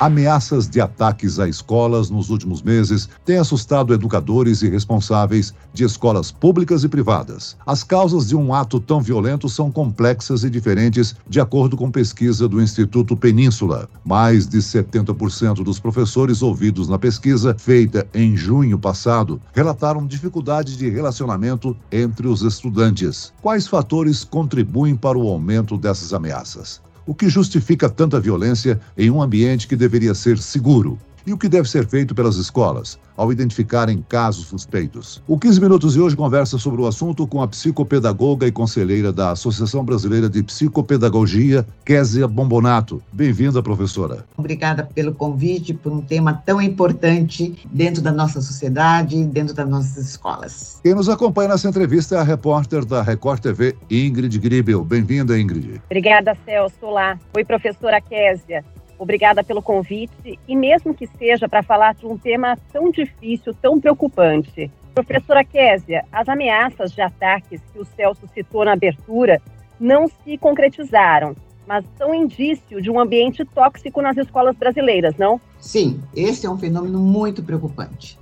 Ameaças de ataques a escolas nos últimos meses têm assustado educadores e responsáveis de escolas públicas e privadas. As causas de um ato tão violento são complexas e diferentes, de acordo com pesquisa do Instituto Península. Mais de 70% dos professores ouvidos na pesquisa, feita em junho passado, relataram dificuldade de relacionamento entre os estudantes. Quais fatores contribuem para o aumento dessas ameaças? O que justifica tanta violência em um ambiente que deveria ser seguro? E o que deve ser feito pelas escolas ao identificarem casos suspeitos? O 15 Minutos de hoje conversa sobre o assunto com a psicopedagoga e conselheira da Associação Brasileira de Psicopedagogia, Késia Bombonato. Bem-vinda, professora. Obrigada pelo convite, por um tema tão importante dentro da nossa sociedade, dentro das nossas escolas. Quem nos acompanha nessa entrevista é a repórter da Record TV, Ingrid Gribel. Bem-vinda, Ingrid. Obrigada, Celso. Olá. Oi, professora Késia. Obrigada pelo convite e mesmo que seja para falar de um tema tão difícil, tão preocupante. Professora Késia, as ameaças de ataques que o Celso citou na abertura não se concretizaram, mas são indício de um ambiente tóxico nas escolas brasileiras, não? Sim, esse é um fenômeno muito preocupante.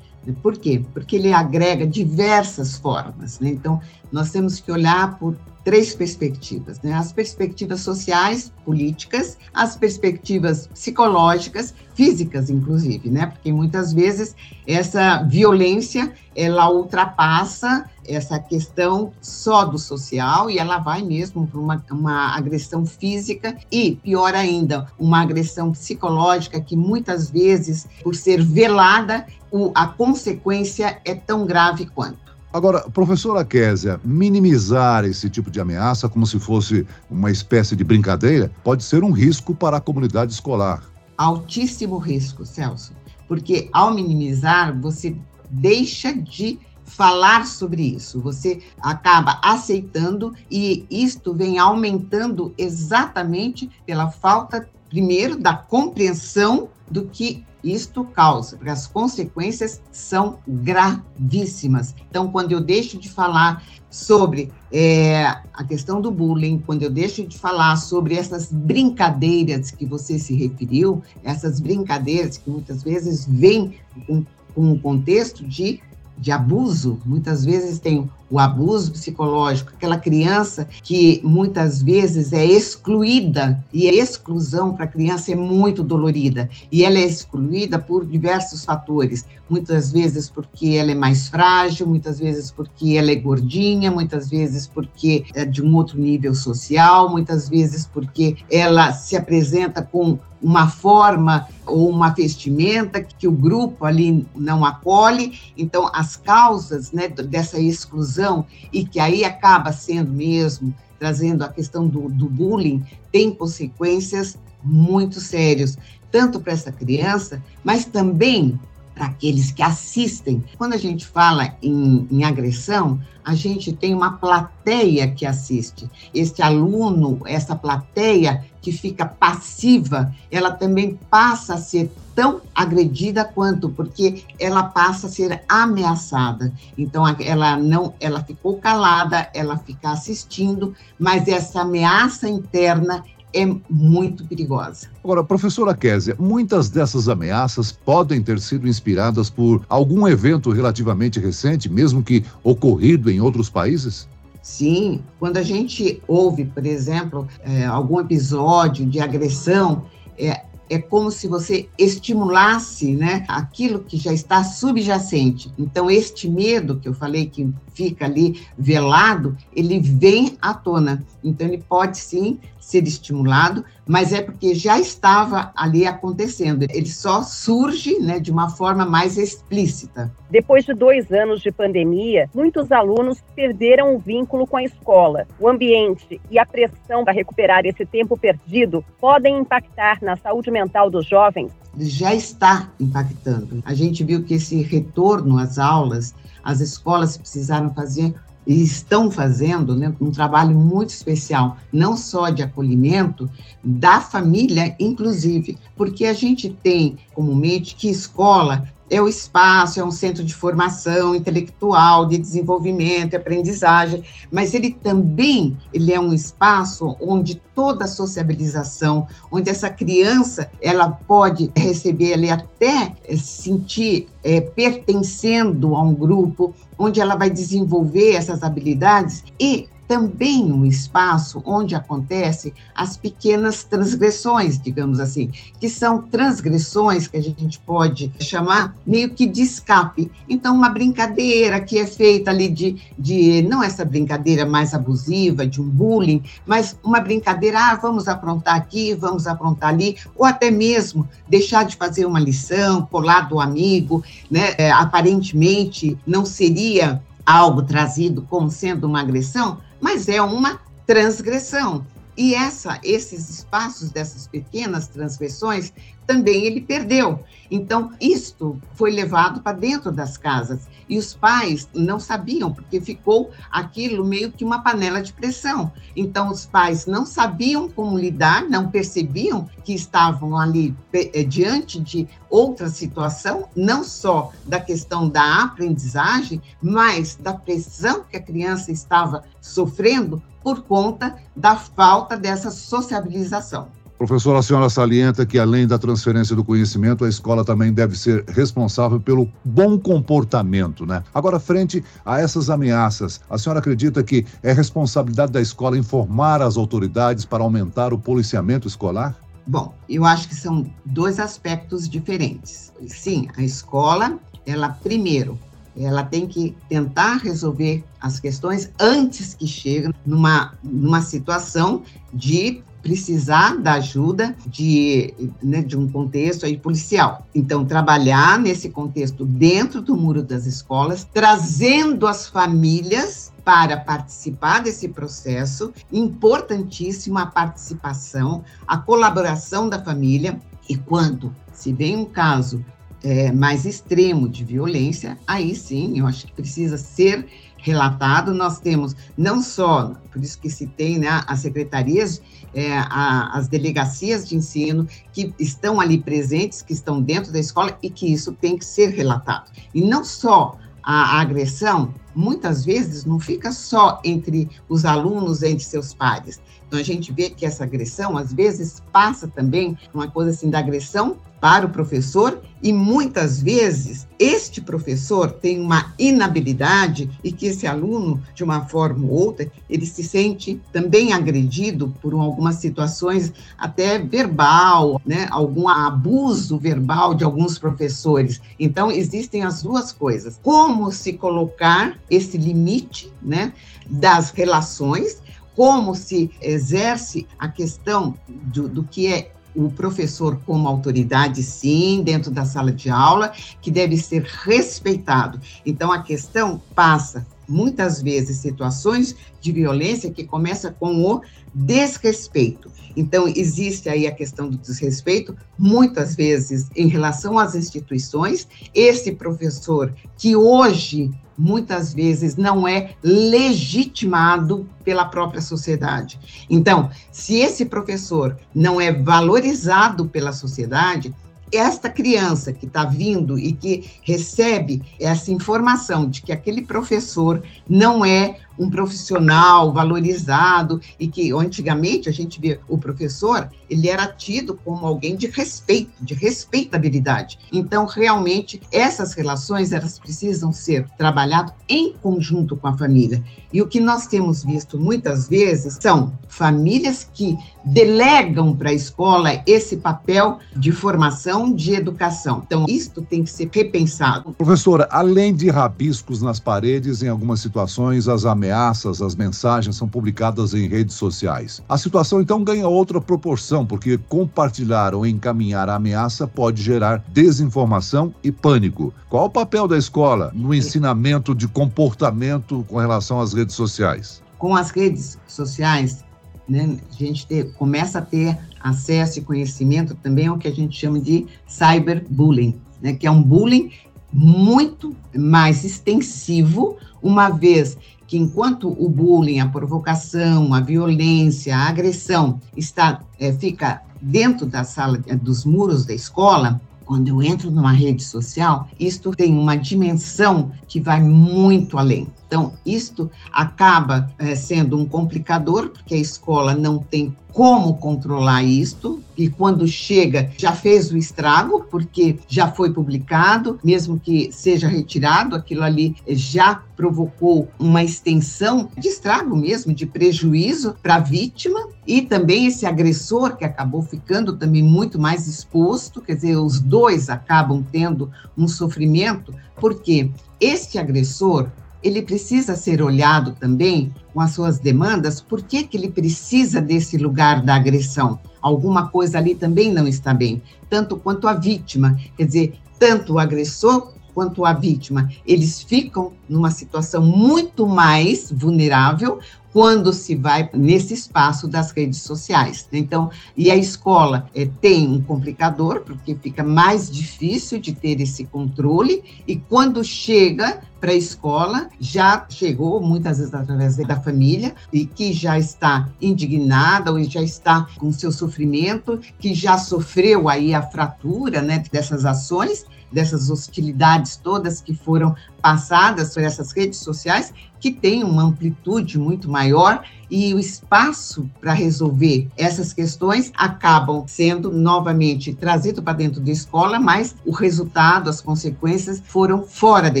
Por quê? Porque ele agrega diversas formas. Né? Então, nós temos que olhar por três perspectivas, né? As perspectivas sociais, políticas, as perspectivas psicológicas, físicas, inclusive, né? Porque muitas vezes essa violência ela ultrapassa essa questão só do social e ela vai mesmo para uma, uma agressão física e, pior ainda, uma agressão psicológica que muitas vezes, por ser velada, o, a consequência é tão grave quanto. Agora, professora Késia, minimizar esse tipo de ameaça como se fosse uma espécie de brincadeira pode ser um risco para a comunidade escolar. Altíssimo risco, Celso, porque ao minimizar, você deixa de falar sobre isso, você acaba aceitando e isto vem aumentando exatamente pela falta, primeiro, da compreensão do que isto causa, porque as consequências são gravíssimas. Então, quando eu deixo de falar sobre é, a questão do bullying, quando eu deixo de falar sobre essas brincadeiras que você se referiu, essas brincadeiras que muitas vezes vêm com, com um contexto de de abuso, muitas vezes tem o abuso psicológico, aquela criança que muitas vezes é excluída, e a exclusão para a criança é muito dolorida, e ela é excluída por diversos fatores, muitas vezes porque ela é mais frágil, muitas vezes porque ela é gordinha, muitas vezes porque é de um outro nível social, muitas vezes porque ela se apresenta com uma forma ou uma vestimenta que o grupo ali não acolhe. Então, as causas né, dessa exclusão, e que aí acaba sendo mesmo, trazendo a questão do, do bullying, tem consequências muito sérias, tanto para essa criança, mas também para aqueles que assistem. Quando a gente fala em, em, agressão, a gente tem uma plateia que assiste. Este aluno, essa plateia que fica passiva, ela também passa a ser tão agredida quanto, porque ela passa a ser ameaçada. Então, ela não, ela ficou calada, ela fica assistindo, mas essa ameaça interna é muito perigosa. Agora, professora Késia, muitas dessas ameaças podem ter sido inspiradas por algum evento relativamente recente, mesmo que ocorrido em outros países? Sim, quando a gente ouve, por exemplo, é, algum episódio de agressão, é, é como se você estimulasse né, aquilo que já está subjacente. Então, este medo que eu falei que fica ali velado, ele vem à tona. Então, ele pode sim ser estimulado, mas é porque já estava ali acontecendo. Ele só surge né, de uma forma mais explícita. Depois de dois anos de pandemia, muitos alunos perderam o vínculo com a escola. O ambiente e a pressão para recuperar esse tempo perdido podem impactar na saúde mental dos jovens? Já está impactando. A gente viu que esse retorno às aulas, as escolas precisaram fazer e estão fazendo né, um trabalho muito especial, não só de acolhimento, da família, inclusive, porque a gente tem comumente que escola é o espaço, é um centro de formação intelectual, de desenvolvimento, aprendizagem, mas ele também ele é um espaço onde toda a sociabilização, onde essa criança ela pode receber, ela até sentir é, pertencendo a um grupo, onde ela vai desenvolver essas habilidades e também um espaço onde acontecem as pequenas transgressões, digamos assim, que são transgressões que a gente pode chamar meio que de escape. Então, uma brincadeira que é feita ali de, de não essa brincadeira mais abusiva, de um bullying, mas uma brincadeira, ah, vamos aprontar aqui, vamos aprontar ali, ou até mesmo deixar de fazer uma lição, pular do amigo, né? É, aparentemente não seria algo trazido como sendo uma agressão, mas é uma transgressão. E essa, esses espaços dessas pequenas transgressões também ele perdeu. Então, isto foi levado para dentro das casas. E os pais não sabiam, porque ficou aquilo meio que uma panela de pressão. Então, os pais não sabiam como lidar, não percebiam que estavam ali eh, diante de outra situação, não só da questão da aprendizagem, mas da pressão que a criança estava sofrendo por conta da falta dessa sociabilização. Professora, a senhora salienta que, além da transferência do conhecimento, a escola também deve ser responsável pelo bom comportamento, né? Agora, frente a essas ameaças, a senhora acredita que é responsabilidade da escola informar as autoridades para aumentar o policiamento escolar? Bom, eu acho que são dois aspectos diferentes. Sim, a escola, ela primeiro, ela tem que tentar resolver as questões antes que chegue numa, numa situação de precisar da ajuda de, né, de um contexto aí policial. Então, trabalhar nesse contexto dentro do muro das escolas, trazendo as famílias para participar desse processo, importantíssima a participação, a colaboração da família, e quando se vem um caso é, mais extremo de violência, aí sim, eu acho que precisa ser relatado. Nós temos não só, por isso que se tem né, as secretarias, é, a, as delegacias de ensino que estão ali presentes, que estão dentro da escola e que isso tem que ser relatado. E não só a, a agressão, muitas vezes não fica só entre os alunos, entre seus pares. Então a gente vê que essa agressão às vezes passa também uma coisa assim da agressão para o professor e muitas vezes este professor tem uma inabilidade e que esse aluno, de uma forma ou outra, ele se sente também agredido por algumas situações até verbal, né, algum abuso verbal de alguns professores. Então existem as duas coisas. Como se colocar esse limite, né, das relações como se exerce a questão do, do que é o professor como autoridade, sim, dentro da sala de aula, que deve ser respeitado. Então, a questão passa, muitas vezes, situações de violência que começa com o desrespeito. Então, existe aí a questão do desrespeito, muitas vezes, em relação às instituições. Esse professor que hoje muitas vezes não é legitimado pela própria sociedade. Então, se esse professor não é valorizado pela sociedade, esta criança que está vindo e que recebe essa informação de que aquele professor não é um profissional valorizado e que antigamente a gente vê o professor, ele era tido como alguém de respeito, de respeitabilidade. Então, realmente, essas relações, elas precisam ser trabalhadas em conjunto com a família. E o que nós temos visto muitas vezes são famílias que delegam para a escola esse papel de formação, de educação. Então, isto tem que ser repensado. Professora, além de rabiscos nas paredes, em algumas situações, as ameaças, as mensagens são publicadas em redes sociais. A situação então ganha outra proporção, porque compartilhar ou encaminhar a ameaça pode gerar desinformação e pânico. Qual o papel da escola no ensinamento de comportamento com relação às redes sociais? Com as redes sociais, né, a gente ter, começa a ter acesso e conhecimento também ao que a gente chama de cyberbullying, né, que é um bullying muito mais extensivo, uma vez que enquanto o bullying, a provocação, a violência, a agressão está é, fica dentro da sala, dos muros da escola, quando eu entro numa rede social, isto tem uma dimensão que vai muito além. Então, isto acaba é, sendo um complicador, porque a escola não tem como controlar isto, e quando chega já fez o estrago, porque já foi publicado, mesmo que seja retirado, aquilo ali já provocou uma extensão de estrago mesmo, de prejuízo para a vítima, e também esse agressor que acabou ficando também muito mais exposto, quer dizer, os dois acabam tendo um sofrimento, porque este agressor ele precisa ser olhado também com as suas demandas, por que, que ele precisa desse lugar da agressão? Alguma coisa ali também não está bem, tanto quanto a vítima, quer dizer, tanto o agressor quanto a vítima, eles ficam numa situação muito mais vulnerável quando se vai nesse espaço das redes sociais. Então, e a escola é, tem um complicador, porque fica mais difícil de ter esse controle, e quando chega para a escola, já chegou muitas vezes através da família, e que já está indignada ou já está com seu sofrimento, que já sofreu aí a fratura né, dessas ações, dessas hostilidades todas que foram passadas por essas redes sociais, que têm uma amplitude muito maior e o espaço para resolver essas questões acabam sendo novamente trazido para dentro da escola, mas o resultado, as consequências foram fora da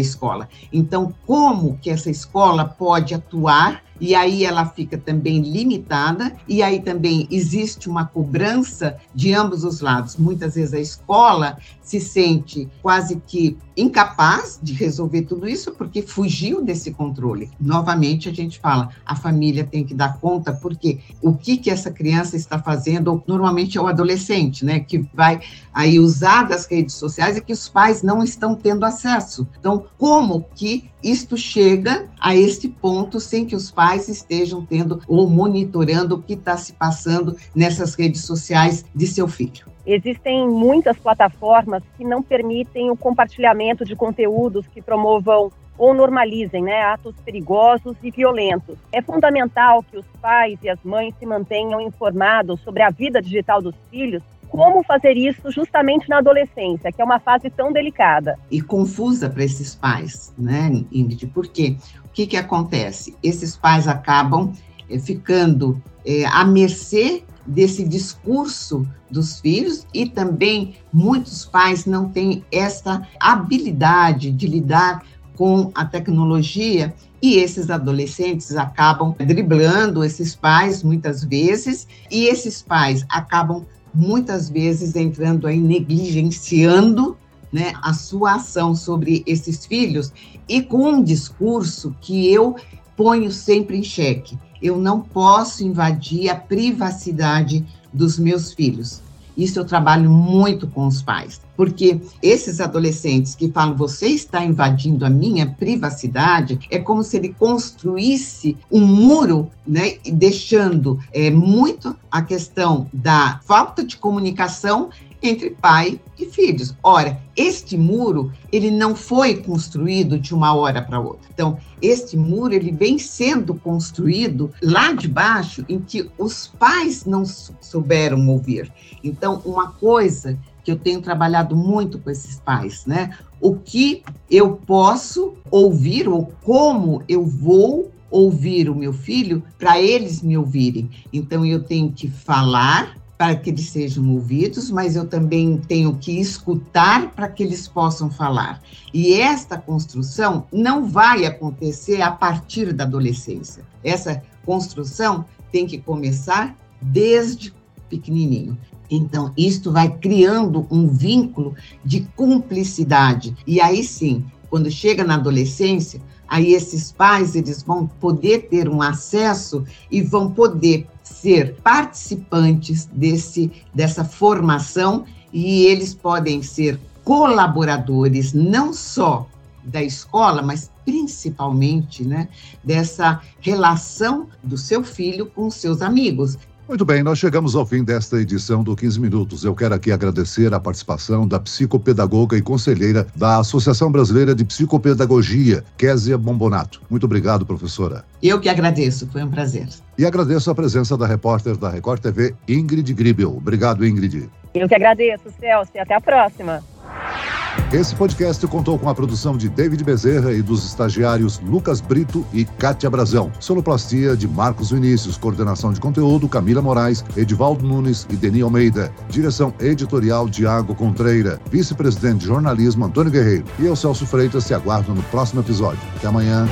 escola. Então, como que essa escola pode atuar e aí ela fica também limitada, e aí também existe uma cobrança de ambos os lados. Muitas vezes a escola se sente quase que incapaz de resolver tudo isso porque fugiu desse controle. Novamente a gente fala, a família tem que dar conta porque o que que essa criança está fazendo, normalmente é o adolescente, né, que vai aí usar das redes sociais e que os pais não estão tendo acesso. Então, como que isto chega a este ponto sem que os pais estejam tendo ou monitorando o que está se passando nessas redes sociais de seu filho? Existem muitas plataformas que não permitem o compartilhamento de conteúdos que promovam ou normalizem né, atos perigosos e violentos. É fundamental que os pais e as mães se mantenham informados sobre a vida digital dos filhos como fazer isso justamente na adolescência, que é uma fase tão delicada. E confusa para esses pais, né, Ingrid? Porque o que, que acontece? Esses pais acabam é, ficando é, à mercê desse discurso dos filhos e também muitos pais não têm essa habilidade de lidar com a tecnologia e esses adolescentes acabam driblando esses pais muitas vezes e esses pais acabam muitas vezes entrando aí negligenciando né, a sua ação sobre esses filhos e com um discurso que eu ponho sempre em xeque. Eu não posso invadir a privacidade dos meus filhos. Isso eu trabalho muito com os pais, porque esses adolescentes que falam você está invadindo a minha privacidade, é como se ele construísse um muro, né, deixando é, muito a questão da falta de comunicação entre pai e filhos. Ora, este muro, ele não foi construído de uma hora para outra. Então, este muro, ele vem sendo construído lá de baixo, em que os pais não souberam ouvir. Então, uma coisa eu tenho trabalhado muito com esses pais, né? O que eu posso ouvir ou como eu vou ouvir o meu filho para eles me ouvirem. Então eu tenho que falar para que eles sejam ouvidos, mas eu também tenho que escutar para que eles possam falar. E esta construção não vai acontecer a partir da adolescência. Essa construção tem que começar desde pequenininho. Então, isto vai criando um vínculo de cumplicidade. E aí sim, quando chega na adolescência, aí esses pais eles vão poder ter um acesso e vão poder ser participantes desse, dessa formação e eles podem ser colaboradores não só da escola, mas principalmente né, dessa relação do seu filho com seus amigos. Muito bem, nós chegamos ao fim desta edição do 15 Minutos. Eu quero aqui agradecer a participação da psicopedagoga e conselheira da Associação Brasileira de Psicopedagogia, Késia Bombonato. Muito obrigado, professora. Eu que agradeço, foi um prazer. E agradeço a presença da repórter da Record TV, Ingrid Gribel. Obrigado, Ingrid. Eu que agradeço, Celso, e até a próxima. Esse podcast contou com a produção de David Bezerra e dos estagiários Lucas Brito e Kátia Brazão. Sonoplastia de Marcos Vinícius, coordenação de conteúdo Camila Moraes, Edivaldo Nunes e Deni Almeida. Direção editorial Diago Contreira. Vice-presidente de jornalismo Antônio Guerreiro. E eu, Celso Freitas, te aguardo no próximo episódio. Até amanhã.